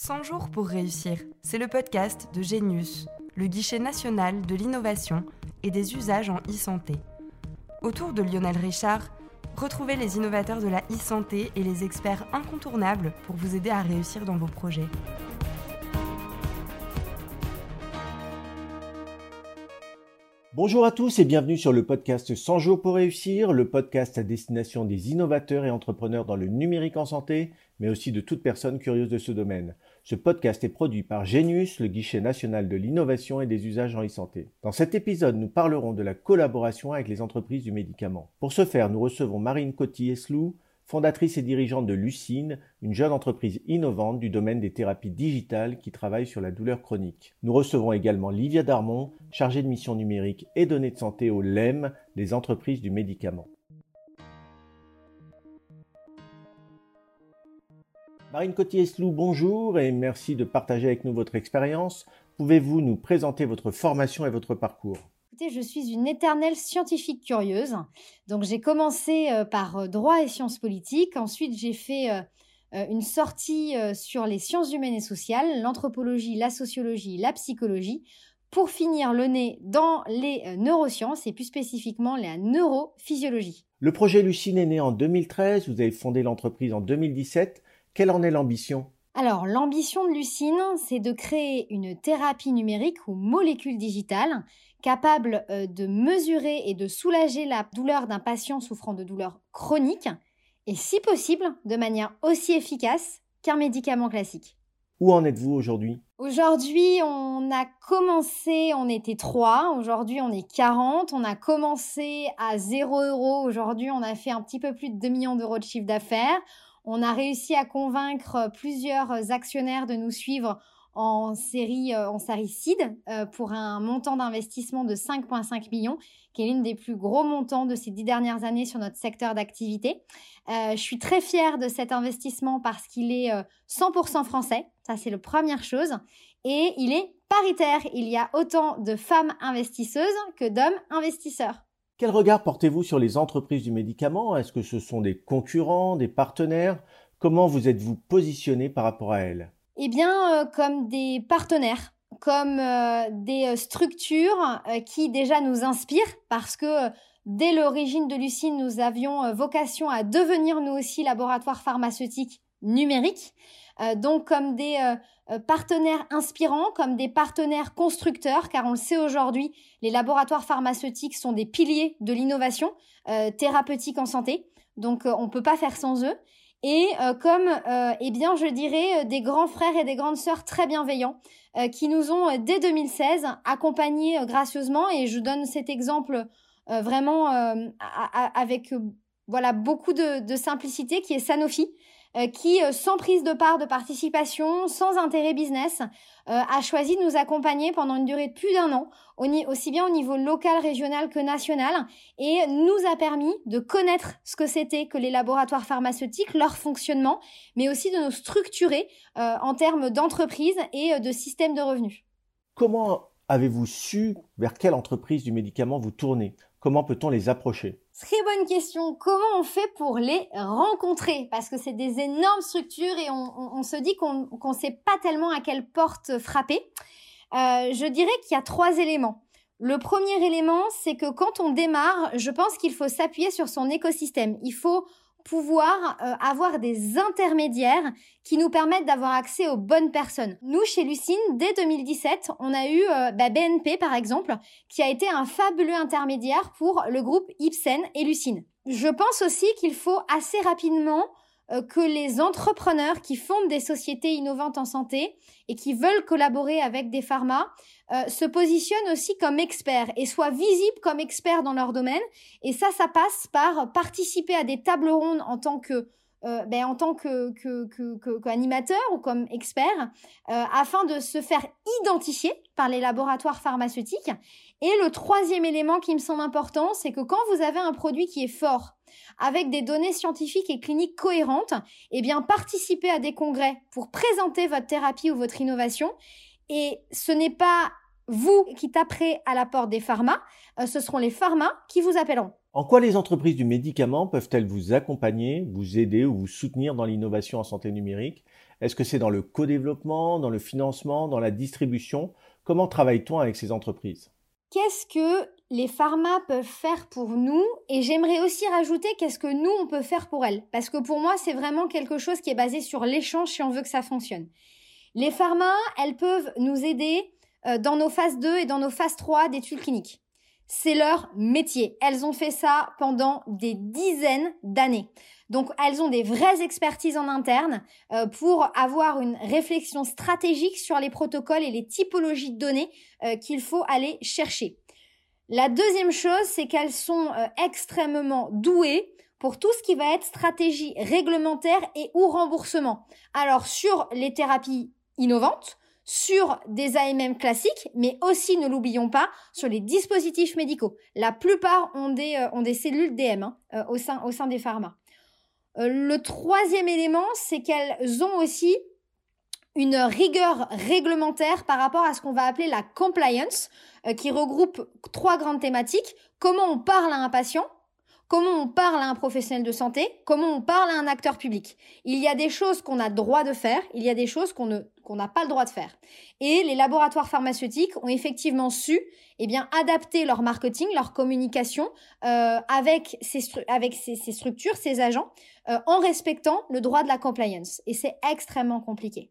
100 jours pour réussir, c'est le podcast de Genius, le guichet national de l'innovation et des usages en e-santé. Autour de Lionel Richard, retrouvez les innovateurs de la e-santé et les experts incontournables pour vous aider à réussir dans vos projets. Bonjour à tous et bienvenue sur le podcast 100 jours pour réussir, le podcast à destination des innovateurs et entrepreneurs dans le numérique en santé, mais aussi de toute personne curieuse de ce domaine. Ce podcast est produit par Genius, le guichet national de l'innovation et des usages en e-santé. Dans cet épisode, nous parlerons de la collaboration avec les entreprises du médicament. Pour ce faire, nous recevons Marine Coty-Eslou, fondatrice et dirigeante de Lucine, une jeune entreprise innovante du domaine des thérapies digitales qui travaille sur la douleur chronique. Nous recevons également Livia Darmon, chargée de mission numérique et données de santé au LEM, des entreprises du médicament. Marine Coty-Eslou, bonjour et merci de partager avec nous votre expérience. Pouvez-vous nous présenter votre formation et votre parcours? Je suis une éternelle scientifique curieuse. Donc, j'ai commencé euh, par euh, droit et sciences politiques. Ensuite, j'ai fait euh, une sortie sur les sciences humaines et sociales, l'anthropologie, la sociologie, la psychologie, pour finir le nez dans les neurosciences et plus spécifiquement la neurophysiologie. Le projet Lucine est né en 2013. Vous avez fondé l'entreprise en 2017. Quelle en est l'ambition? Alors, l'ambition de Lucine, c'est de créer une thérapie numérique ou molécule digitale capable euh, de mesurer et de soulager la douleur d'un patient souffrant de douleurs chroniques et si possible de manière aussi efficace qu'un médicament classique. Où en êtes-vous aujourd'hui? Aujourd'hui, on a commencé, on était 3, aujourd'hui on est 40, on a commencé à 0 euros, aujourd'hui on a fait un petit peu plus de 2 millions d'euros de chiffre d'affaires, on a réussi à convaincre plusieurs actionnaires de nous suivre en série, euh, en euh, pour un montant d'investissement de 5,5 millions, qui est l'une des plus gros montants de ces dix dernières années sur notre secteur d'activité. Euh, je suis très fière de cet investissement parce qu'il est 100% français, ça c'est la première chose, et il est paritaire. Il y a autant de femmes investisseuses que d'hommes investisseurs. Quel regard portez-vous sur les entreprises du médicament? Est-ce que ce sont des concurrents, des partenaires? Comment vous êtes-vous positionné par rapport à elles? Eh bien, euh, comme des partenaires, comme euh, des euh, structures qui déjà nous inspirent parce que dès l'origine de Lucine, nous avions vocation à devenir nous aussi laboratoire pharmaceutique numérique. Donc comme des partenaires inspirants, comme des partenaires constructeurs, car on le sait aujourd'hui, les laboratoires pharmaceutiques sont des piliers de l'innovation thérapeutique en santé. Donc on ne peut pas faire sans eux et euh, comme, euh, eh bien, je dirais, euh, des grands frères et des grandes sœurs très bienveillants qui nous ont, dès 2016, accompagnés gracieusement. Et je donne cet exemple vraiment avec voilà beaucoup de, de, simplicité, qui est Sanofi, euh, qui, euh, sans prise de part de participation, sans intérêt business, euh, a choisi de nous accompagner pendant une durée de plus d'un an, aussi bien au niveau local, régional que national, et nous a permis de connaître ce que c'était que les laboratoires pharmaceutiques, leur fonctionnement, mais aussi de nous structurer en termes d'entreprise et de système de revenus. Comment avez-vous su vers quelle entreprise du médicament vous tournez? Comment peut-on les approcher? Très bonne question. Comment on fait pour les rencontrer? Parce que c'est des énormes structures et on, se dit qu'on ne sait pas tellement à quelle porte frapper. Euh, je dirais qu'il y a trois éléments. Le premier élément, c'est que quand on démarre, je pense qu'il faut s'appuyer sur son écosystème. Il faut pouvoir euh, avoir des intermédiaires qui nous permettent d'avoir accès aux bonnes personnes. Nous, chez Lucine, dès 2017, on a eu euh, bah, BNP, par exemple, qui a été un fabuleux intermédiaire pour le groupe Ipsen et Lucine. Je pense aussi qu'il faut assez rapidement que les entrepreneurs qui fondent des sociétés innovantes en santé et qui veulent collaborer avec des pharmas euh, se positionnent aussi comme experts et soient visibles comme experts dans leur domaine. Et ça, ça passe par participer à des tables rondes en tant que euh, ben, en tant que, qu'animateur ou comme expert, afin de se faire identifier par les laboratoires pharmaceutiques. Et le troisième élément qui me semble important, c'est que quand vous avez un produit qui est fort, avec des données scientifiques et cliniques cohérentes, eh bien, participez à des congrès pour présenter votre thérapie ou votre innovation. Et ce n'est pas vous qui taperez à la porte des pharma, euh, ce seront les pharma qui vous appelleront. En quoi les entreprises du médicament peuvent-elles vous accompagner, vous aider ou vous soutenir dans l'innovation en santé numérique? Est-ce que c'est dans le co-développement, dans le financement, dans la distribution? Comment travaille-t-on avec ces entreprises? Qu'est-ce que les pharma peuvent faire pour nous? Et j'aimerais aussi rajouter qu'est-ce que nous on peut faire pour elles. Parce que pour moi c'est vraiment quelque chose qui est basé sur l'échange si on veut que ça fonctionne. Les pharma, elles peuvent nous aider euh, dans nos phases 2 et dans nos phases 3 d'études cliniques. C'est leur métier. Elles ont fait ça pendant des dizaines d'années. Donc elles ont des vraies expertises en interne euh, pour avoir une réflexion stratégique sur les protocoles et les typologies de données euh, qu'il faut aller chercher. La deuxième chose, c'est qu'elles sont extrêmement douées pour tout ce qui va être stratégie réglementaire et ou remboursement. Alors sur les thérapies innovantes, sur des AMM classiques, mais aussi, ne l'oublions pas, sur les dispositifs médicaux. La plupart ont des, euh, ont des cellules DM hein, euh, au, sein, au sein des pharma. Euh, le troisième élément, c'est qu'elles ont aussi une rigueur réglementaire par rapport à ce qu'on va appeler la compliance, qui regroupe trois grandes thématiques. Comment on parle à un patient, comment on parle à un professionnel de santé, comment on parle à un acteur public? Il y a des choses qu'on a droit de faire, il y a des choses qu'on ne qu'on n'a pas le droit de faire. Et les laboratoires pharmaceutiques ont effectivement su eh bien adapter leur marketing, leur communication euh, avec ces avec ces, structures, ces agents, euh, en respectant le droit de la compliance. Et c'est extrêmement compliqué.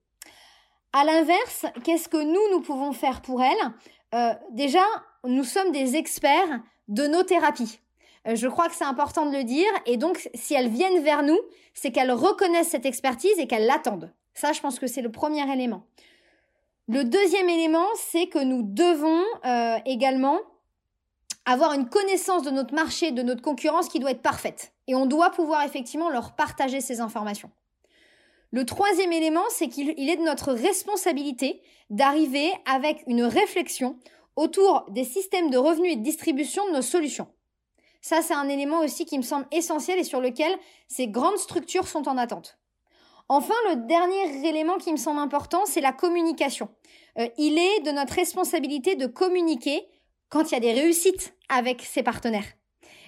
À l'inverse, qu'est-ce que nous nous pouvons faire pour elles? Euh, Déjà, nous sommes des experts de nos thérapies. Euh, je crois que c'est important de le dire. Et donc, si elles viennent vers nous, c'est qu'elles reconnaissent cette expertise et qu'elles l'attendent. Ça, je pense que c'est le premier élément. Le deuxième élément, c'est que nous devons euh, également avoir une connaissance de notre marché, de notre concurrence qui doit être parfaite. Et on doit pouvoir effectivement leur partager ces informations. Le troisième élément, c'est qu'il est de notre responsabilité d'arriver avec une réflexion autour des systèmes de revenus et de distribution de nos solutions. Ça, c'est un élément aussi qui me semble essentiel et sur lequel ces grandes structures sont en attente. Enfin, le dernier élément qui me semble important, c'est la communication. Euh, il est de notre responsabilité de communiquer quand il y a des réussites avec ses partenaires.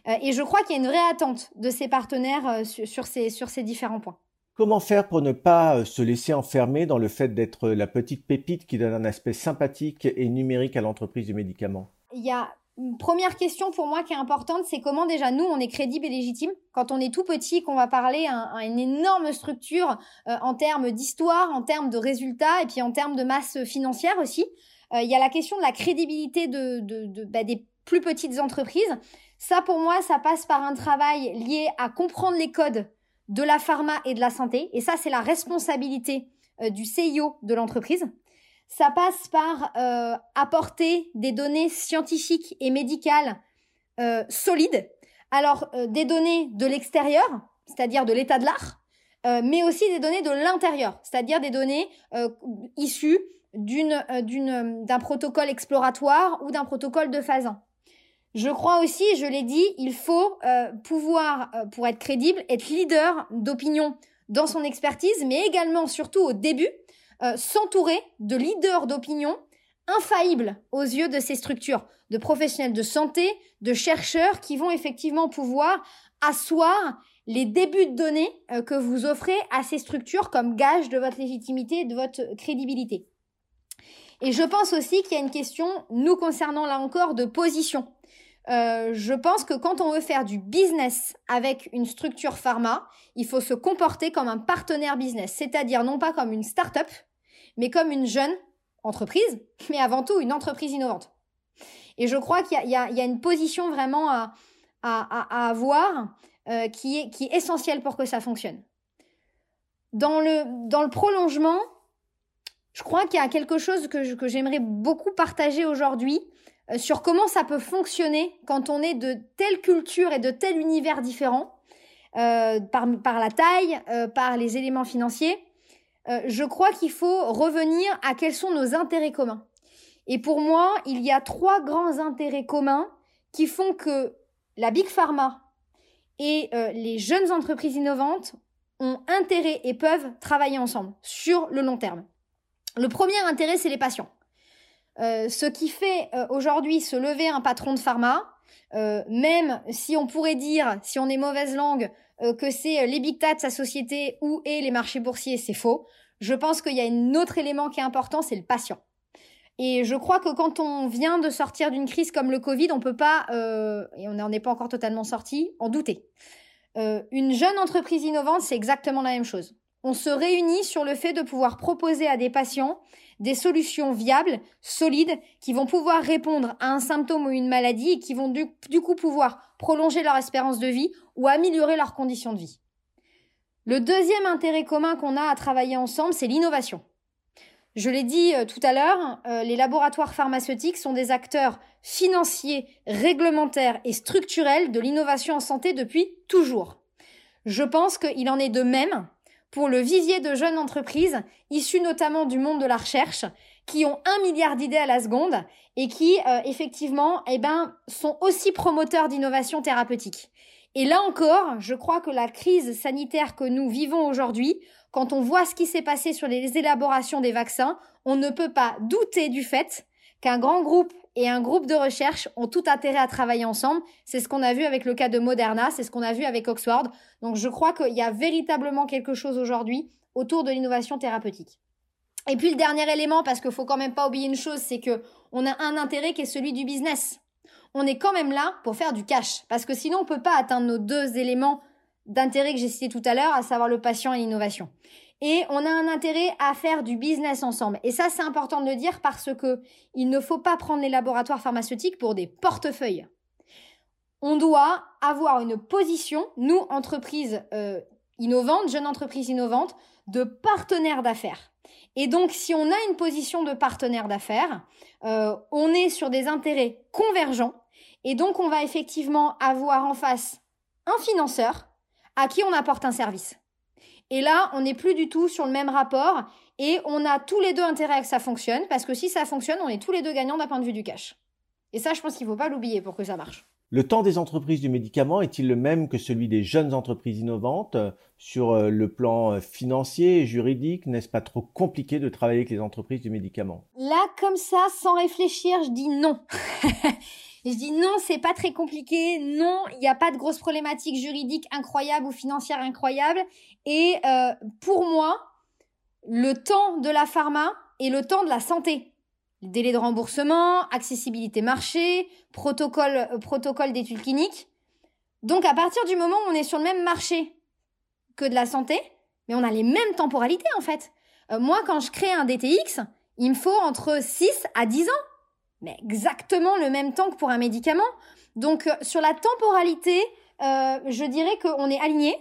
Euh, et je crois qu'il y a une vraie attente de ces partenaires euh, sur, ces, sur ces différents points. Comment faire pour ne pas se laisser enfermer dans le fait d'être la petite pépite qui donne un aspect sympathique et numérique à l'entreprise du médicament? Il y a première question pour moi qui est importante, c'est comment déjà nous, on est crédible et légitime quand on est tout petit, qu'on va parler à, une énorme structure euh, en termes d'histoire, en termes de résultats et puis en termes de masse financière aussi. Euh, il y a la question de la crédibilité bah, des plus petites entreprises. Ça, pour moi, ça passe par un travail lié à comprendre les codes de la pharma et de la santé. Et ça, c'est la responsabilité euh, du CIO de l'entreprise. Ça passe par euh, apporter des données scientifiques et médicales euh, solides. Alors, euh, des données de l'extérieur, c'est-à-dire de l'état de l'art, mais aussi des données de l'intérieur, c'est-à-dire des données issues d'un protocole exploratoire ou d'un protocole de phase 1. Je crois aussi, je l'ai dit, il faut pouvoir, pour être crédible, être leader d'opinion dans son expertise, mais également, surtout au début, euh, s'entourer de leaders d'opinion infaillibles aux yeux de ces structures, de professionnels de santé, de chercheurs qui vont effectivement pouvoir asseoir les débuts de données euh, que vous offrez à ces structures comme gage de votre légitimité et de votre crédibilité. Et je pense aussi qu'il y a une question, nous concernant là encore, de position. Euh, je pense que quand on veut faire du business avec une structure pharma, il faut se comporter comme un partenaire business, c'est-à-dire non pas comme une start-up, mais comme une jeune entreprise, mais avant tout une entreprise innovante. Et je crois qu'il y, a une position vraiment à, avoir euh, qui, est, essentielle pour que ça fonctionne. Dans le, prolongement, je crois qu'il y a quelque chose que, j'aimerais beaucoup partager aujourd'hui euh, sur comment ça peut fonctionner quand on est de telle culture et de tel univers différents, euh, par, la taille, par les éléments financiers. Euh, je crois qu'il faut revenir à quels sont nos intérêts communs. Et pour moi, il y a trois grands intérêts communs qui font que la Big Pharma et euh, les jeunes entreprises innovantes ont intérêt et peuvent travailler ensemble sur le long terme. Le premier intérêt, c'est les patients. Euh, ce qui fait aujourd'hui se lever un patron de pharma, même si on pourrait dire, si on est mauvaise langue, que c'est les big sa société ou et les marchés boursiers, c'est faux. je pense qu'il y a un autre élément qui est important, c'est le patient. Et je crois que quand on vient de sortir d'une crise comme le Covid, on peut pas, euh, et on n'en est pas encore totalement sorti, en douter. Euh, une jeune entreprise innovante, c'est exactement la même chose. On se réunit sur le fait de pouvoir proposer à des patients des solutions viables, solides, qui vont pouvoir répondre à un symptôme ou une maladie et qui vont du, coup pouvoir prolonger leur espérance de vie ou améliorer leurs conditions de vie. Le deuxième intérêt commun qu'on a à travailler ensemble, c'est l'innovation. Je l'ai dit euh, tout à l'heure, euh, les laboratoires pharmaceutiques sont des acteurs financiers, réglementaires et structurels de l'innovation en santé depuis toujours. Je pense qu'il en est de même pour le vivier de jeunes entreprises, issues notamment du monde de la recherche, qui ont un milliard d'idées à la seconde et qui, euh, effectivement, eh ben, sont aussi promoteurs d'innovation thérapeutique. Et là encore, je crois que la crise sanitaire que nous vivons aujourd'hui, quand on voit ce qui s'est passé sur les élaborations des vaccins, on ne peut pas douter du fait qu'un grand groupe et un groupe de recherche ont tout intérêt à travailler ensemble. C'est ce qu'on a vu avec le cas de Moderna, c'est ce qu'on a vu avec Oxford. Donc je crois qu'il y a véritablement quelque chose aujourd'hui autour de l'innovation thérapeutique. Et puis le dernier élément, parce qu'il faut quand même pas oublier une chose, c'est que on a un intérêt qui est celui du business. On est quand même là pour faire du cash, parce que sinon on peut pas atteindre nos deux éléments d'intérêt que j'ai cités tout à l'heure, à savoir le patient et l'innovation et on a un intérêt à faire du business ensemble. Et ça, c'est important de le dire parce que il ne faut pas prendre les laboratoires pharmaceutiques pour des portefeuilles. On doit avoir une position, nous, entreprises euh, innovantes, jeunes entreprises innovantes, de partenaires d'affaires. Et donc, si on a une position de partenaire d'affaires, euh, on est sur des intérêts convergents. Et donc, on va effectivement avoir en face un financeur à qui on apporte un service. Et là, on n'est plus du tout sur le même rapport et on a tous les deux intérêt à que ça fonctionne parce que si ça fonctionne, on est tous les deux gagnants d'un point de vue du cash. Et ça, je pense qu'il ne faut pas l'oublier pour que ça marche. Le temps des entreprises du médicament est-il le même que celui des jeunes entreprises innovantes Sur euh, le plan euh, financier et juridique, n'est-ce pas trop compliqué de travailler avec les entreprises du médicament? Là, comme ça, sans réfléchir, je dis non. je dis non, c'est pas très compliqué. Non, il n'y a pas de grosses problématiques juridiques incroyables ou financières incroyables. Et euh, pour moi, le temps de la pharma et le temps de la santé. Délai de remboursement, accessibilité marché, protocole, euh, protocole d'études cliniques. Donc à partir du moment où on est sur le même marché que de la santé, mais on a les mêmes temporalités en fait. Euh, moi, quand je crée un DTX, il me faut entre 6 à 10 ans mais exactement le même temps que pour un médicament. Donc euh, sur la temporalité, euh, je dirais qu'on est aligné.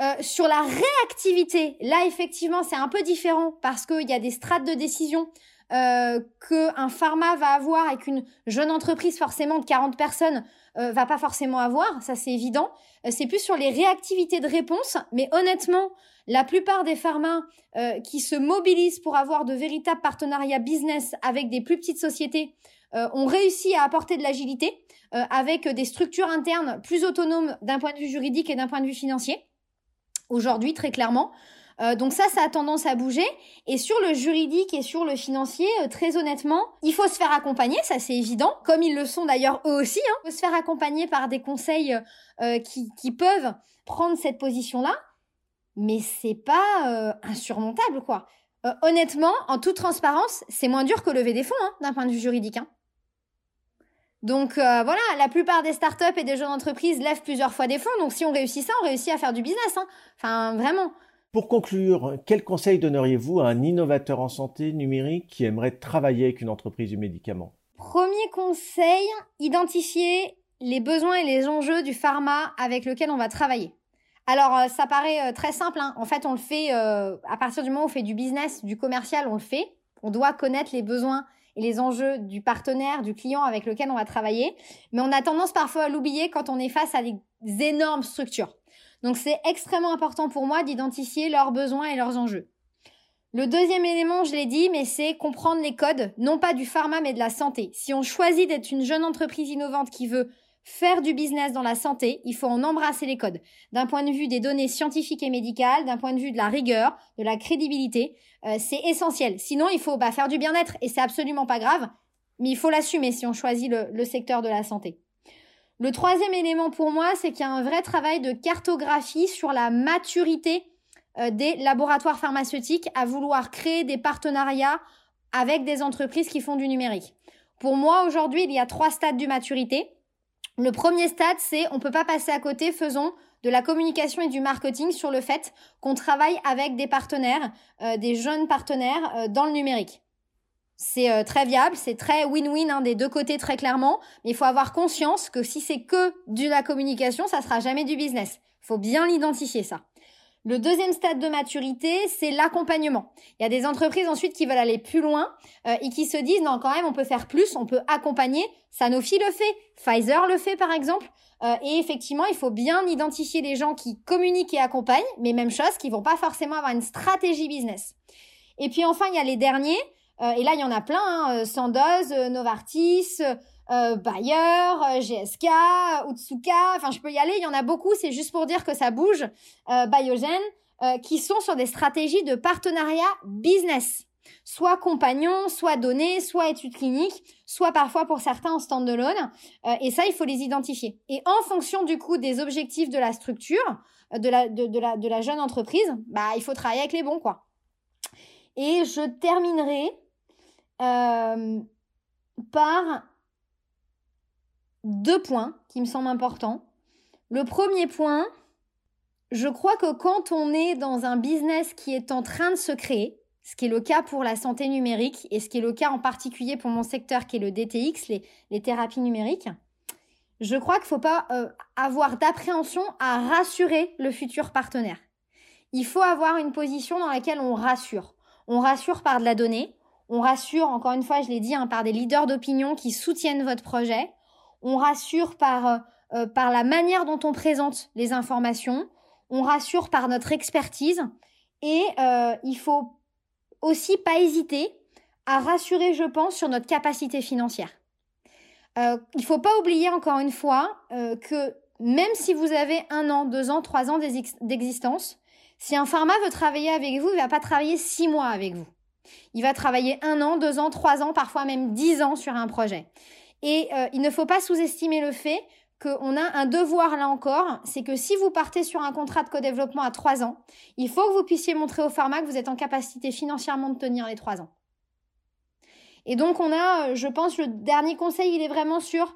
Euh, sur la réactivité, là effectivement c'est un peu différent parce qu'il y a des strates de décision qu'un pharma va avoir et qu'une jeune entreprise forcément de 40 personnes euh, va pas forcément avoir, ça c'est évident. Euh, c'est plus sur les réactivités de réponse, mais honnêtement, la plupart des pharma euh, qui se mobilisent pour avoir de véritables partenariats business avec des plus petites sociétés ont réussi à apporter de l'agilité avec des structures internes plus autonomes d'un point de vue juridique et d'un point de vue financier. Aujourd'hui, très clairement. Euh, donc ça, ça a tendance à bouger. Et sur le juridique et sur le financier, euh, très honnêtement, il faut se faire accompagner, ça c'est évident, comme ils le sont d'ailleurs eux aussi. Hein. Il faut se faire accompagner par des conseils euh, qui, peuvent prendre cette position-là, mais c'est pas insurmontable, quoi. honnêtement, en toute transparence, c'est moins dur que lever des fonds hein, d'un point de vue juridique. Hein. Donc voilà, la plupart des startups et des jeunes entreprises lèvent plusieurs fois des fonds. Donc si on réussit ça, on réussit à faire du business. Enfin vraiment. Pour conclure, quel conseil donneriez-vous à un innovateur en santé numérique qui aimerait travailler avec une entreprise du médicament? Premier conseil, identifier les besoins et les enjeux du pharma avec lequel on va travailler. Alors, euh, ça paraît euh, très simple. Hein. En fait, on le fait euh, à partir du moment où on fait du business, du commercial, on le fait. On doit connaître les besoins et les enjeux du partenaire, du client avec lequel on va travailler. Mais on a tendance parfois à l'oublier quand on est face à des énormes structures. Donc c'est extrêmement important pour moi d'identifier leurs besoins et leurs enjeux. Le deuxième élément, je l'ai dit, mais c'est comprendre les codes, non pas du pharma, mais de la santé. Si on choisit d'être une jeune entreprise innovante qui veut faire du business dans la santé, il faut en embrasser les codes. D'un point de vue des données scientifiques et médicales, d'un point de vue de la rigueur, de la crédibilité, euh, c'est essentiel. Sinon, il faut bah, faire du bien-être et c'est absolument pas grave, mais il faut l'assumer si on choisit le secteur de la santé. Le troisième élément pour moi, c'est qu'il y a un vrai travail de cartographie sur la maturité euh, des laboratoires pharmaceutiques à vouloir créer des partenariats avec des entreprises qui font du numérique. Pour moi, aujourd'hui, il y a trois stades de maturité. Le premier stade, c'est on peut pas passer à côté, faisons de la communication et du marketing sur le fait qu'on travaille avec des partenaires, euh, des jeunes partenaires euh, dans le numérique. C'est euh, très viable, c'est très win-win hein, des deux côtés très clairement, mais il faut avoir conscience que si c'est que de la communication, ça sera jamais du business. Il faut bien l'identifier ça. Le deuxième stade de maturité, c'est l'accompagnement. Il y a des entreprises ensuite qui veulent aller plus loin euh, et qui se disent non quand même on peut faire plus, on peut accompagner. Sanofi le fait, Pfizer le fait par exemple. Euh, et effectivement, il faut bien identifier les gens qui communiquent et accompagnent, mais même chose, qui vont pas forcément avoir une stratégie business. Et puis enfin, il y a les derniers. Euh, et là, il y en a plein, hein, Sandoz, Novartis, euh, Bayer, euh, GSK, Utsuka, enfin je peux y aller, il y en a beaucoup, c'est juste pour dire que ça bouge, euh, Biogen, euh, qui sont sur des stratégies de partenariat business, soit compagnons, soit données, soit études cliniques, soit parfois pour certains en stand-alone, euh, et ça il faut les identifier. Et en fonction du coup des objectifs de la structure, de la, de la, de la jeune entreprise, bah il faut travailler avec les bons quoi. Et je terminerai euh, par deux points qui me semblent importants. Le premier point, je crois que quand on est dans un business qui est en train de se créer, ce qui est le cas pour la santé numérique et ce qui est le cas en particulier pour mon secteur qui est le DTX, les, thérapies numériques, je crois qu'il ne faut pas euh, avoir d'appréhension à rassurer le futur partenaire. Il faut avoir une position dans laquelle on rassure. On rassure par de la donnée, on rassure, encore une fois, je l'ai dit, hein, par des leaders d'opinion qui soutiennent votre projet, on rassure par, euh, euh, par la manière dont on présente les informations, on rassure par notre expertise et euh, il faut aussi pas hésiter à rassurer, je pense, sur notre capacité financière. Euh, il faut pas oublier encore une fois que même si vous avez un an, deux ans, trois ans d'existence, si un pharma veut travailler avec vous, il va pas travailler six mois avec vous. Il va travailler un an, deux ans, trois ans, parfois même dix ans sur un projet. Et euh, il ne faut pas sous-estimer le fait qu'on a un devoir là encore, c'est que si vous partez sur un contrat de co-développement à trois ans, il faut que vous puissiez montrer au pharma que vous êtes en capacité financièrement de tenir les trois ans. Et donc on a, euh, je pense, le dernier conseil, il est vraiment sur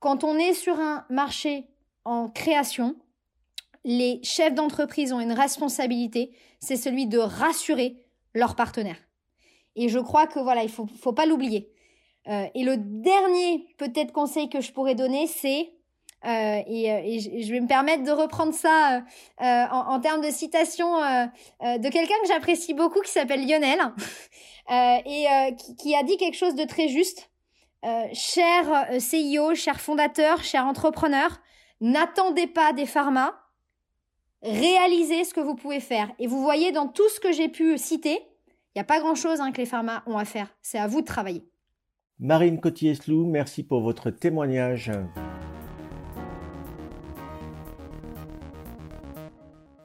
quand on est sur un marché en création, les chefs d'entreprise ont une responsabilité, c'est celui de rassurer leurs partenaires. Et je crois que voilà, il faut, faut pas l'oublier. Euh, et le dernier peut-être conseil que je pourrais donner, c'est euh, et, euh, et, je vais me permettre de reprendre ça en, termes de citation de quelqu'un que j'apprécie beaucoup qui s'appelle Lionel et qui, a dit quelque chose de très juste. cher CIO, cher fondateur, cher entrepreneur, n'attendez pas des pharmas, réalisez ce que vous pouvez faire. Et vous voyez dans tout ce que j'ai pu citer, il n'y a pas grand-chose hein, que les pharmas ont à faire. C'est à vous de travailler. Marine Cotier-Slou, merci pour votre témoignage.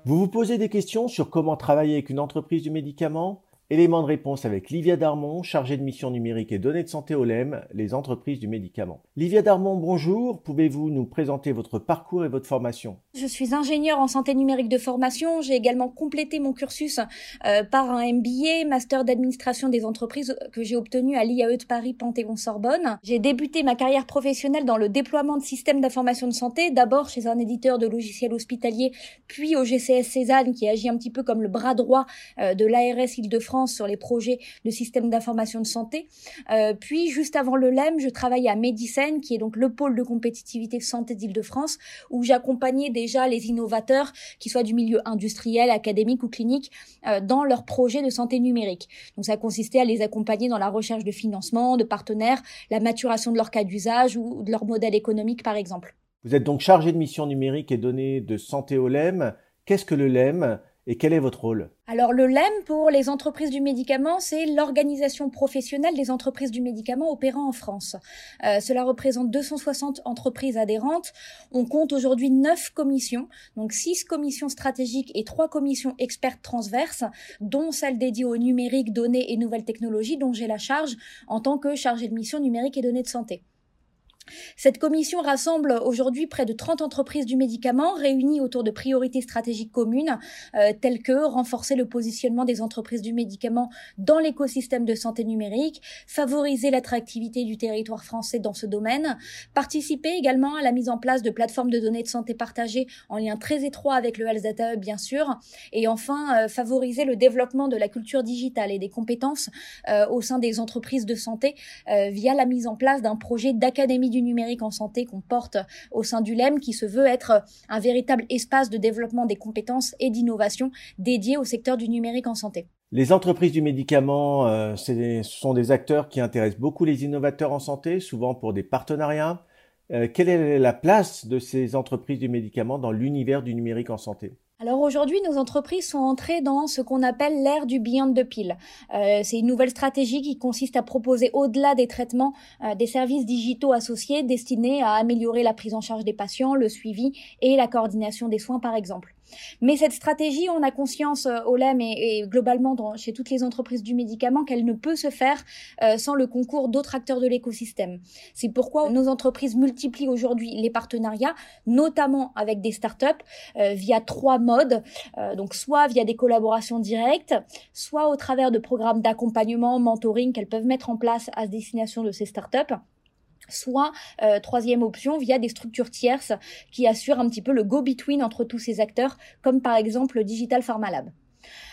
Vous vous posez des questions sur comment travailler avec une entreprise du médicament? Élément de réponse avec Livia Darmon, chargée de mission numérique et données de santé au LEM, les entreprises du médicament. Livia Darmon, bonjour. Pouvez-vous nous présenter votre parcours et votre formation? Je suis ingénieure en santé numérique de formation. J'ai également complété mon cursus euh, par un MBA, master d'administration des entreprises que j'ai obtenu à l'IAE de Paris Panthéon-Sorbonne. J'ai débuté ma carrière professionnelle dans le déploiement de systèmes d'information de santé, d'abord chez un éditeur de logiciels hospitaliers, puis au GCS Cézanne qui agit un petit peu comme le bras droit euh, de l'ARS Île-de-France sur les projets de système d'information de santé. Euh, puis, juste avant le LEM, je travaillais à Medicine, qui est donc le pôle de compétitivité de santé d'Île-de-France, où j'accompagnais les innovateurs, qui soient du milieu industriel, académique ou clinique, euh, dans leurs projets de santé numérique. Donc, ça consistait à les accompagner dans la recherche de financement, de partenaires, la maturation de leur cas d'usage ou de leur modèle économique, par exemple. Vous êtes donc chargé de mission numérique et données de santé au LEM. Qu'est-ce que le LEM? Et quel est votre rôle? Alors le LEM pour les entreprises du médicament, c'est l'organisation professionnelle des entreprises du médicament opérant en France. Euh, cela représente 260 entreprises adhérentes. On compte aujourd'hui 9 commissions, donc 6 commissions stratégiques et 3 commissions expertes transverses, dont celle dédiée au numérique, données et nouvelles technologies, dont j'ai la charge en tant que chargée de mission numérique et données de santé. Cette commission rassemble aujourd'hui près de 30 entreprises du médicament réunies autour de priorités stratégiques communes euh, telles que renforcer le positionnement des entreprises du médicament dans l'écosystème de santé numérique, favoriser l'attractivité du territoire français dans ce domaine, participer également à la mise en place de plateformes de données de santé partagées en lien très étroit avec le Health Data Hub bien sûr, et enfin euh, favoriser le développement de la culture digitale et des compétences euh, au sein des entreprises de santé via la mise en place d'un projet d'académie du numérique en santé qu'on porte au sein du LEM, qui se veut être un véritable espace de développement des compétences et d'innovation dédié au secteur du numérique en santé. Les entreprises du médicament, euh, ce sont des acteurs qui intéressent beaucoup les innovateurs en santé, souvent pour des partenariats. Euh, quelle est la place de ces entreprises du médicament dans l'univers du numérique en santé? Alors aujourd'hui, nos entreprises sont entrées dans ce qu'on appelle l'ère du beyond the pill. Euh, c'est une nouvelle stratégie qui consiste à proposer au-delà des traitements euh, des services digitaux associés destinés à améliorer la prise en charge des patients, le suivi et la coordination des soins par exemple. Mais cette stratégie, on a conscience euh, au LEM et, globalement chez toutes les entreprises du médicament qu'elle ne peut se faire euh, sans le concours d'autres acteurs de l'écosystème. C'est pourquoi nos entreprises multiplient aujourd'hui les partenariats, notamment avec des startups, euh, via trois modes. donc soit via des collaborations directes, soit au travers de programmes d'accompagnement, mentoring qu'elles peuvent mettre en place à destination de ces startups soit euh, troisième option via des structures tierces qui assurent un petit peu le go-between entre tous ces acteurs, comme par exemple le Digital Pharma Lab.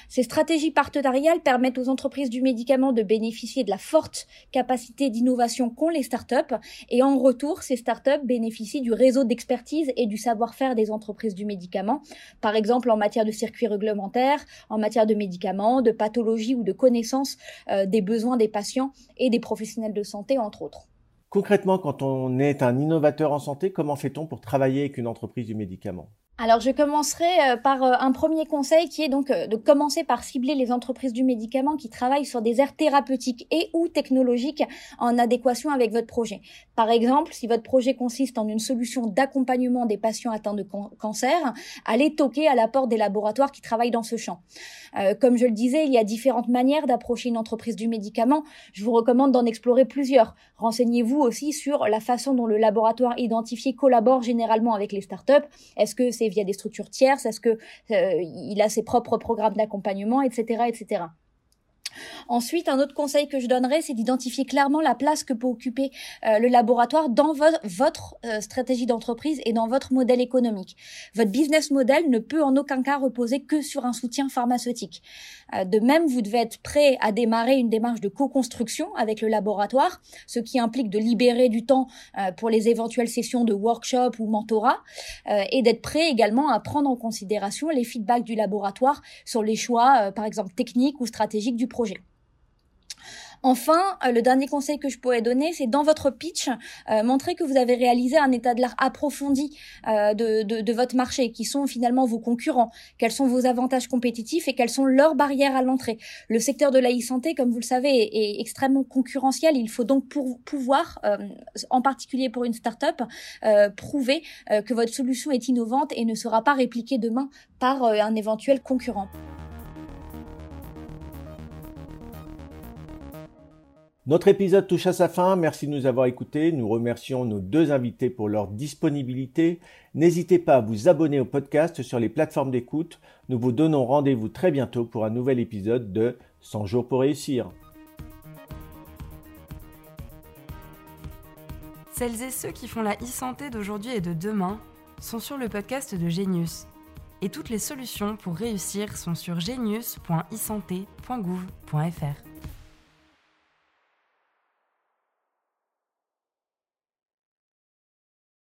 Ces stratégies partenariales permettent aux entreprises du médicament de bénéficier de la forte capacité d'innovation qu'ont les startups et en retour, ces startups bénéficient du réseau d'expertise et du savoir-faire des entreprises du médicament, par exemple en matière de circuits réglementaires, en matière de médicaments, de pathologie ou de connaissance euh, des besoins des patients et des professionnels de santé, entre autres. Concrètement, quand on est un innovateur en santé, comment fait-on pour travailler avec une entreprise du médicament? Alors je commencerai euh, par euh, un premier conseil qui est donc euh, de commencer par cibler les entreprises du médicament qui travaillent sur des aires thérapeutiques et ou technologiques en adéquation avec votre projet. Par exemple, si votre projet consiste en une solution d'accompagnement des patients atteints de cancer, allez toquer à la porte des laboratoires qui travaillent dans ce champ. comme je le disais, il y a différentes manières d'approcher une entreprise du médicament. Je vous recommande d'en explorer plusieurs. Renseignez-vous aussi sur la façon dont le laboratoire identifié collabore généralement avec les startups. Est-ce que c'est via des structures tierces Est-ce que euh, il a ses propres programmes d'accompagnement, etc., etc. Ensuite, un autre conseil que je donnerais, c'est d'identifier clairement la place que peut occuper euh, le laboratoire dans votre euh, stratégie d'entreprise et dans votre modèle économique. Votre business model ne peut en aucun cas reposer que sur un soutien pharmaceutique. Euh, de même, vous devez être prêt à démarrer une démarche de co-construction avec le laboratoire, ce qui implique de libérer du temps pour les éventuelles sessions de workshop ou mentorat, et d'être prêt également à prendre en considération les feedbacks du laboratoire sur les choix, par exemple techniques ou stratégiques du projet. Enfin, euh, le dernier conseil que je pourrais donner, c'est dans votre pitch, euh, montrer que vous avez réalisé un état de l'art approfondi euh, de, votre marché, qui sont finalement vos concurrents, quels sont vos avantages compétitifs et quelles sont leurs barrières à l'entrée. Le secteur de la e-santé, comme vous le savez, est, extrêmement concurrentiel. Il faut donc pouvoir, en particulier pour une start-up, prouver que votre solution est innovante et ne sera pas répliquée demain par un éventuel concurrent. Notre épisode touche à sa fin. Merci de nous avoir écoutés. Nous remercions nos deux invités pour leur disponibilité. N'hésitez pas à vous abonner au podcast sur les plateformes d'écoute. Nous vous donnons rendez-vous très bientôt pour un nouvel épisode de 100 jours pour réussir. Celles et ceux qui font la e-santé d'aujourd'hui et de demain sont sur le podcast de Genius. Et toutes les solutions pour réussir sont sur genius.isanté.gouv.fr.